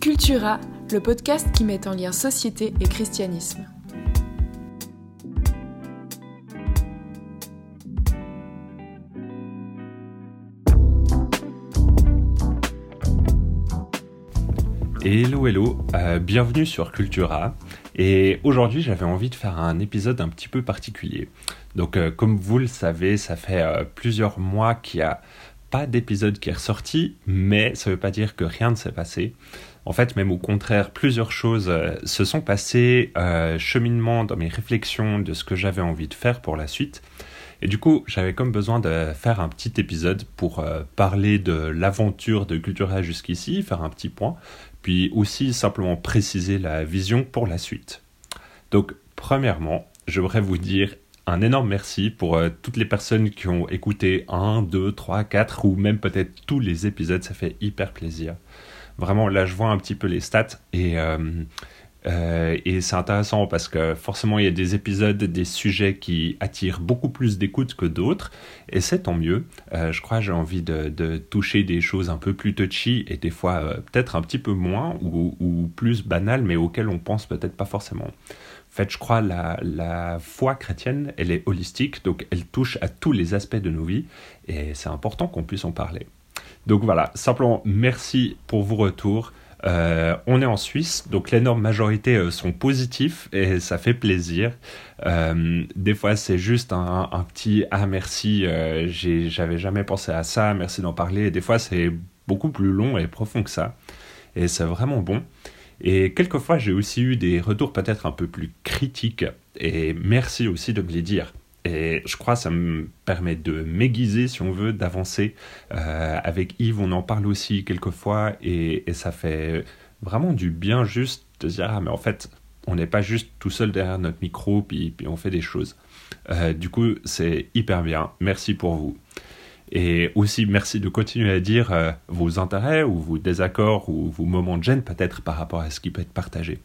Cultura, le podcast qui met en lien société et christianisme. Hello hello, euh, bienvenue sur Cultura. Et aujourd'hui j'avais envie de faire un épisode un petit peu particulier. Donc euh, comme vous le savez, ça fait euh, plusieurs mois qu'il n'y a pas d'épisode qui est ressorti, mais ça ne veut pas dire que rien ne s'est passé. En fait, même au contraire, plusieurs choses se sont passées, cheminement dans mes réflexions de ce que j'avais envie de faire pour la suite. Et du coup, j'avais comme besoin de faire un petit épisode pour parler de l'aventure de Cultura jusqu'ici, faire un petit point, puis aussi simplement préciser la vision pour la suite. Donc, premièrement, je voudrais vous dire un énorme merci pour euh, toutes les personnes qui ont écouté 1, 2, 3, 4 ou même peut-être tous les épisodes, ça fait hyper plaisir. Vraiment, là, je vois un petit peu les stats et euh, euh, et c'est intéressant parce que forcément, il y a des épisodes, des sujets qui attirent beaucoup plus d'écoute que d'autres, et c'est tant mieux. Euh, je crois j'ai envie de, toucher des choses un peu plus touchy et des fois peut-être un petit peu moins ou, plus banales, mais auxquelles on pense peut-être pas forcément. En fait, je crois la, la foi chrétienne, elle est holistique, donc elle touche à tous les aspects de nos vies, et c'est important qu'on puisse en parler. Donc voilà, simplement merci pour vos retours. Euh, on est en Suisse, donc l'énorme majorité euh, sont positifs et ça fait plaisir. Euh, des fois, c'est juste un, petit ah merci, j'avais jamais pensé à ça, merci d'en parler. Des fois, c'est beaucoup plus long et profond que ça, et c'est vraiment bon. Et quelquefois, j'ai aussi eu des retours peut-être un peu plus critiques, et merci aussi de me les dire. Et je crois que ça me permet de m'aiguiser, si on veut, d'avancer. Euh, avec Yves, on en parle aussi quelquefois, et, et ça fait vraiment du bien juste de dire, ah mais en fait, on n'est pas juste tout seul derrière notre micro, puis, puis on fait des choses. Euh, du coup, c'est hyper bien. Merci pour vous. Et aussi, merci de continuer à dire euh, vos intérêts ou vos désaccords ou vos moments de gêne peut-être par rapport à ce qui peut être partagé.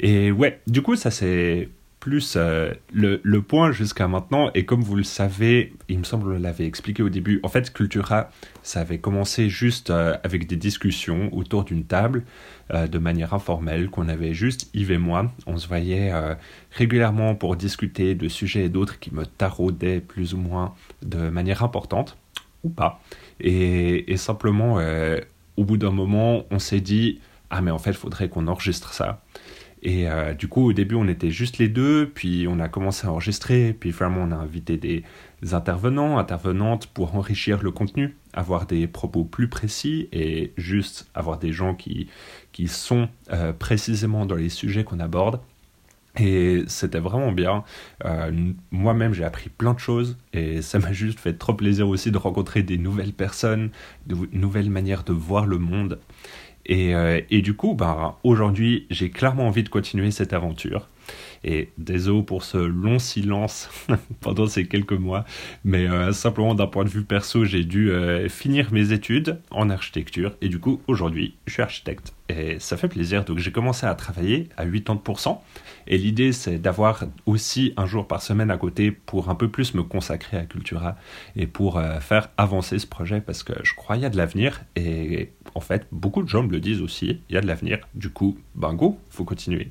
Et ouais, du coup, ça c'est plus euh, le, point jusqu'à maintenant, et comme vous le savez, il me semble que l'avait expliqué au début, en fait, Cultura, ça avait commencé juste euh, avec des discussions autour d'une table, euh, de manière informelle, qu'on avait juste Yves et moi. On se voyait régulièrement pour discuter de sujets et d'autres qui me taraudaient plus ou moins de manière importante, ou pas. Et, et simplement, au bout d'un moment, on s'est dit, ah mais en fait, il faudrait qu'on enregistre ça. Et euh, du coup, au début, on était juste les deux, puis on a commencé à enregistrer, puis vraiment, on a invité des intervenants, intervenantes pour enrichir le contenu, avoir des propos plus précis et juste avoir des gens qui, sont euh, précisément dans les sujets qu'on aborde. Et c'était vraiment bien. Euh, moi-même, j'ai appris plein de choses et ça m'a juste fait trop plaisir aussi de rencontrer des nouvelles personnes, de nouvelles manières de voir le monde. Et, euh, et, du coup, bah, aujourd'hui, j'ai clairement envie de continuer cette aventure. Et désolé pour ce long silence pendant ces quelques mois, mais euh, simplement d'un point de vue perso, j'ai dû euh, finir mes études en architecture. Et du coup, aujourd'hui, je suis architecte. Et ça fait plaisir. Donc j'ai commencé à travailler à 80%. Et l'idée, c'est d'avoir aussi un jour par semaine à côté pour un peu plus me consacrer à Cultura et pour faire avancer ce projet parce que je crois qu'il y a de l'avenir. Et en fait, beaucoup de gens me le disent aussi, il y a de l'avenir. Du coup, bingo, faut continuer.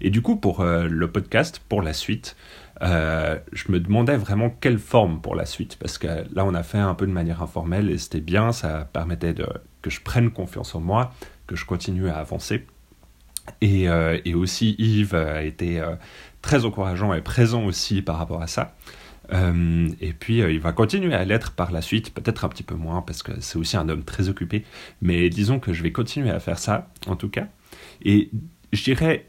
Et du coup, pour euh, le podcast, pour la suite, euh, je me demandais vraiment quelle forme pour la suite, parce que là, on a fait un peu de manière informelle et c'était bien, ça permettait que je prenne confiance en moi, que je continue à avancer. Et, euh, aussi, Yves a été très encourageant et présent aussi par rapport à ça. Et puis il va continuer à l'être par la suite, peut-être un petit peu moins parce que c'est aussi un homme très occupé, mais disons que je vais continuer à faire ça en tout cas. Et je dirais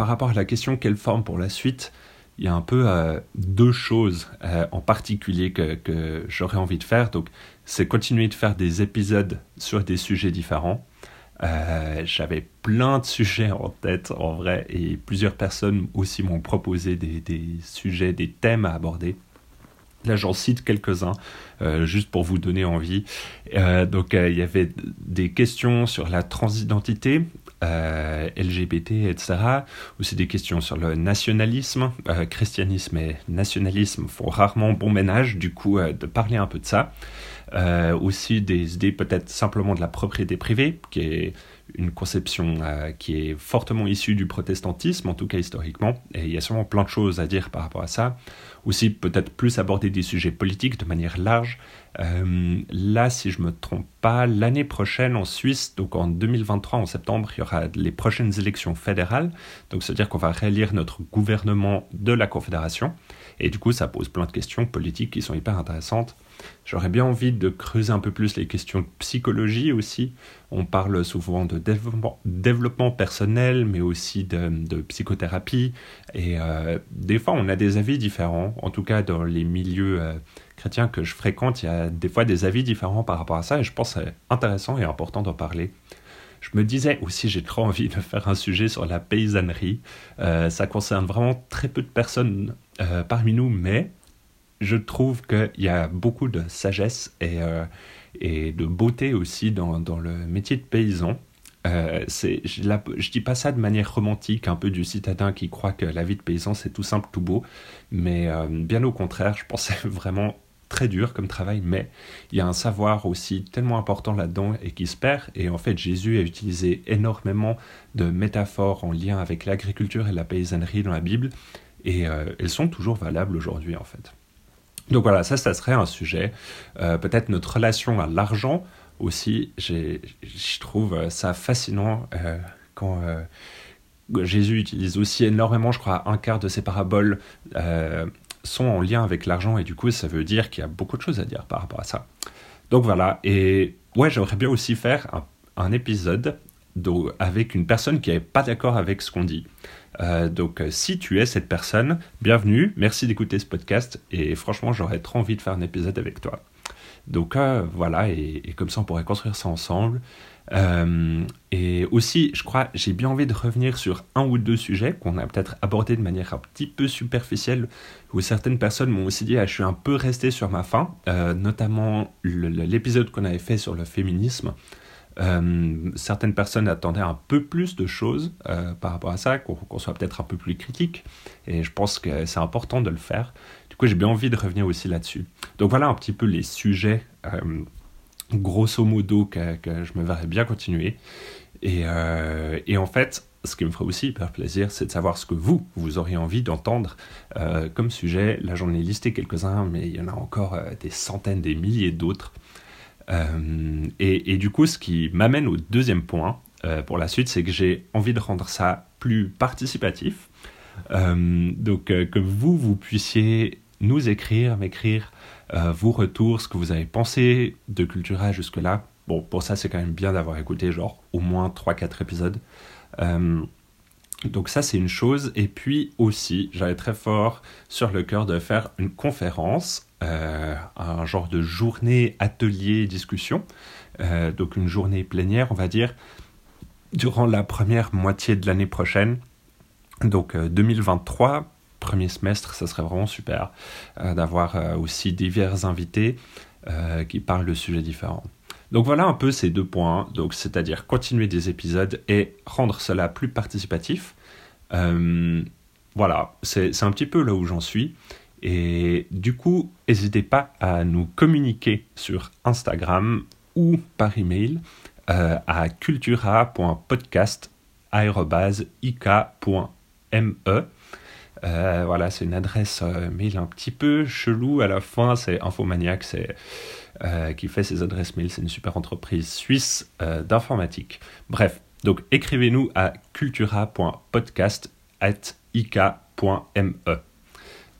par rapport à la question quelle forme pour la suite, il y a un peu euh, deux choses en particulier que, j'aurais envie de faire. Donc c'est continuer de faire des épisodes sur des sujets différents. J'avais plein de sujets en tête en vrai et plusieurs personnes aussi m'ont proposé des, sujets, des thèmes à aborder. Là, j'en cite quelques-uns, euh, juste pour vous donner envie. Euh, donc, euh, il y avait des questions sur la transidentité, LGBT, etc. Aussi des questions sur le nationalisme. christianisme et nationalisme font rarement bon ménage, du coup, de parler un peu de ça. Aussi des idées peut-être simplement de la propriété privée, qui est une conception qui est fortement issue du protestantisme, en tout cas historiquement, et il y a sûrement plein de choses à dire par rapport à ça. Aussi, peut-être plus aborder des sujets politiques de manière large. là, si je me trompe pas, l'année prochaine en Suisse, donc en 2023, en septembre, il y aura les prochaines élections fédérales. Donc, c'est-à-dire qu'on va réélire notre gouvernement de la Confédération. Et du coup, ça pose plein de questions politiques qui sont hyper intéressantes. J'aurais bien envie de creuser un peu plus les questions de psychologie aussi. On parle souvent de développement, personnel, mais aussi de, psychothérapie. Et euh, des fois, on a des avis différents. En tout cas, dans les milieux euh, chrétiens que je fréquente, il y a des fois des avis différents par rapport à ça. Et je pense que c'est intéressant et important d'en parler. Je me disais aussi, j'ai trop envie de faire un sujet sur la paysannerie. Euh, ça concerne vraiment très peu de personnes euh, parmi nous, mais je trouve qu'il y a beaucoup de sagesse et, euh, de beauté aussi dans, le métier de paysan. Je ne dis pas ça de manière romantique, un peu du citadin qui croit que la vie de paysan c'est tout simple, tout beau, mais bien au contraire, je c'est vraiment très dur comme travail, mais il y a un savoir aussi tellement important là-dedans et qui se perd. Et en fait, Jésus a utilisé énormément de métaphores en lien avec l'agriculture et la paysannerie dans la Bible et euh, elles sont toujours valables aujourd'hui en fait. Donc voilà, ça, ça serait un sujet. Euh, peut-être notre relation à l'argent aussi, je trouve ça fascinant euh, quand Jésus utilise aussi énormément, je crois, un quart de ses paraboles sont en lien avec l'argent et du coup ça veut dire qu'il y a beaucoup de choses à dire par rapport à ça. Donc voilà, et ouais, j'aimerais bien aussi faire un, épisode avec une personne qui n'est pas d'accord avec ce qu'on dit. Euh, donc euh, si tu es cette personne, bienvenue, merci d'écouter ce podcast et franchement j'aurais trop envie de faire un épisode avec toi. Donc euh, voilà, et, comme ça on pourrait construire ça ensemble. et aussi, je crois, j'ai bien envie de revenir sur un ou deux sujets qu'on a peut-être abordés de manière un petit peu superficielle, où certaines personnes m'ont aussi dit ah, je suis un peu resté sur ma faim, notamment l'épisode qu'on avait fait sur le féminisme. Euh, certaines personnes attendaient un peu plus de choses euh, par rapport à ça, qu'on soit peut-être un peu plus critique. Et je pense que c'est important de le faire. J'ai bien envie de revenir aussi là-dessus. Donc voilà un petit peu les sujets, euh, grosso modo, que, je me verrais bien continuer. Et, et, en fait, ce qui me ferait aussi hyper plaisir, c'est de savoir ce que vous, vous auriez envie d'entendre comme sujet. Là, j'en ai listé quelques-uns, mais il y en a encore des centaines, des milliers d'autres. Euh, et, du coup, ce qui m'amène au deuxième point euh, pour la suite, c'est que j'ai envie de rendre ça plus participatif. Euh, donc que vous, vous puissiez nous écrire, m'écrire vos retours, ce que vous avez pensé de Cultura jusque-là. Bon, pour ça, c'est quand même bien d'avoir écouté genre au moins 3-4 épisodes. donc ça, c'est une chose. Et puis aussi, j'avais très fort sur le cœur de faire une conférence euh, un genre de journée atelier discussion, euh, donc une journée plénière, on va dire, durant la première moitié de l'année prochaine, donc 2023. Euh, premier semestre, ça serait vraiment super d'avoir aussi divers invités qui parlent de sujets différents. Donc voilà un peu ces deux points, donc c'est-à-dire continuer des épisodes et rendre cela plus participatif. voilà, c'est un petit peu là où j'en suis. Et du coup, n'hésitez pas à nous communiquer sur Instagram ou par email euh, à cultura.podcast.ik.me. Euh, voilà, c'est une adresse euh, mail un petit peu chelou à la fin. C'est Infomaniac c'est, qui fait ces adresses mail. C'est une super entreprise suisse d'informatique. Bref, donc écrivez-nous à cultura.podcast.ik.me.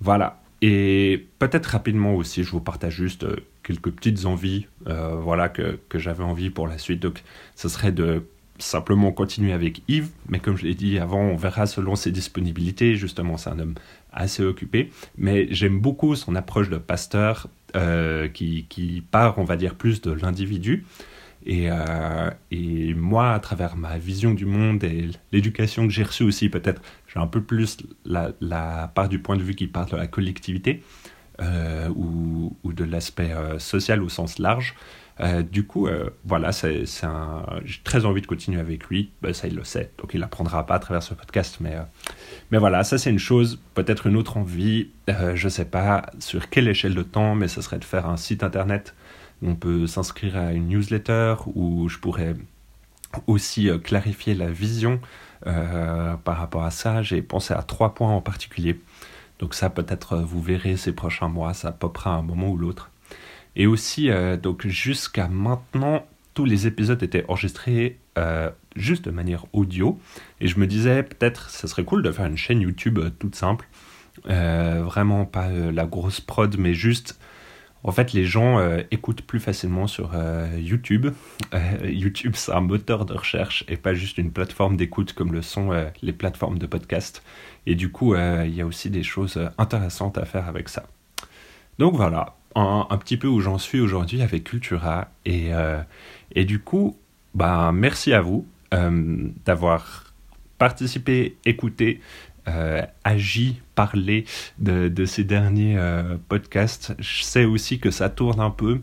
Voilà, et peut-être rapidement aussi, je vous partage juste euh, quelques petites envies euh, voilà, que, que j'avais envie pour la suite. Donc, ce serait de simplement continuer avec Yves, mais comme je l'ai dit avant, on verra selon ses disponibilités. Justement, c'est un homme assez occupé, mais j'aime beaucoup son approche de pasteur euh, qui, part, on va dire, plus de l'individu. Et, et, moi, à travers ma vision du monde et l'éducation que j'ai reçue aussi, peut-être j'ai un peu plus la, part du point de vue qui parle de la collectivité euh, ou, de l'aspect euh, social au sens large. Euh, du coup, voilà, c'est, un... j'ai très envie de continuer avec lui. Ben, ça, il le sait, donc il n'apprendra pas à travers ce podcast. Mais, mais voilà, ça, c'est une chose. Peut-être une autre envie, je ne sais pas sur quelle échelle de temps, mais ce serait de faire un site internet on peut s'inscrire à une newsletter où je pourrais aussi clarifier la vision par rapport à ça. J'ai pensé à trois points en particulier. Donc ça, peut-être, vous verrez ces prochains mois, ça popera à un moment ou l'autre. Et aussi, donc jusqu'à maintenant, tous les épisodes étaient enregistrés juste de manière audio. Et je me disais, peut-être, ça serait cool de faire une chaîne YouTube toute simple. vraiment pas la grosse prod, mais juste en fait, les gens euh, écoutent plus facilement sur euh, YouTube. Euh, YouTube, c'est un moteur de recherche et pas juste une plateforme d'écoute comme le sont les plateformes de podcast. Et du coup, il y a aussi des choses intéressantes à faire avec ça. Donc voilà, un, petit peu où j'en suis aujourd'hui avec Cultura. Et, et du coup, bah, merci à vous d'avoir participé, écouté euh, agi, parler de, ces derniers euh, podcasts. Je sais aussi que ça tourne un peu,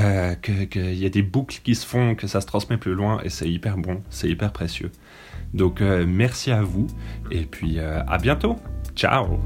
euh, qu'il y a des boucles qui se font, que ça se transmet plus loin, et c'est hyper bon, c'est hyper précieux. Donc merci à vous, et puis à bientôt. Ciao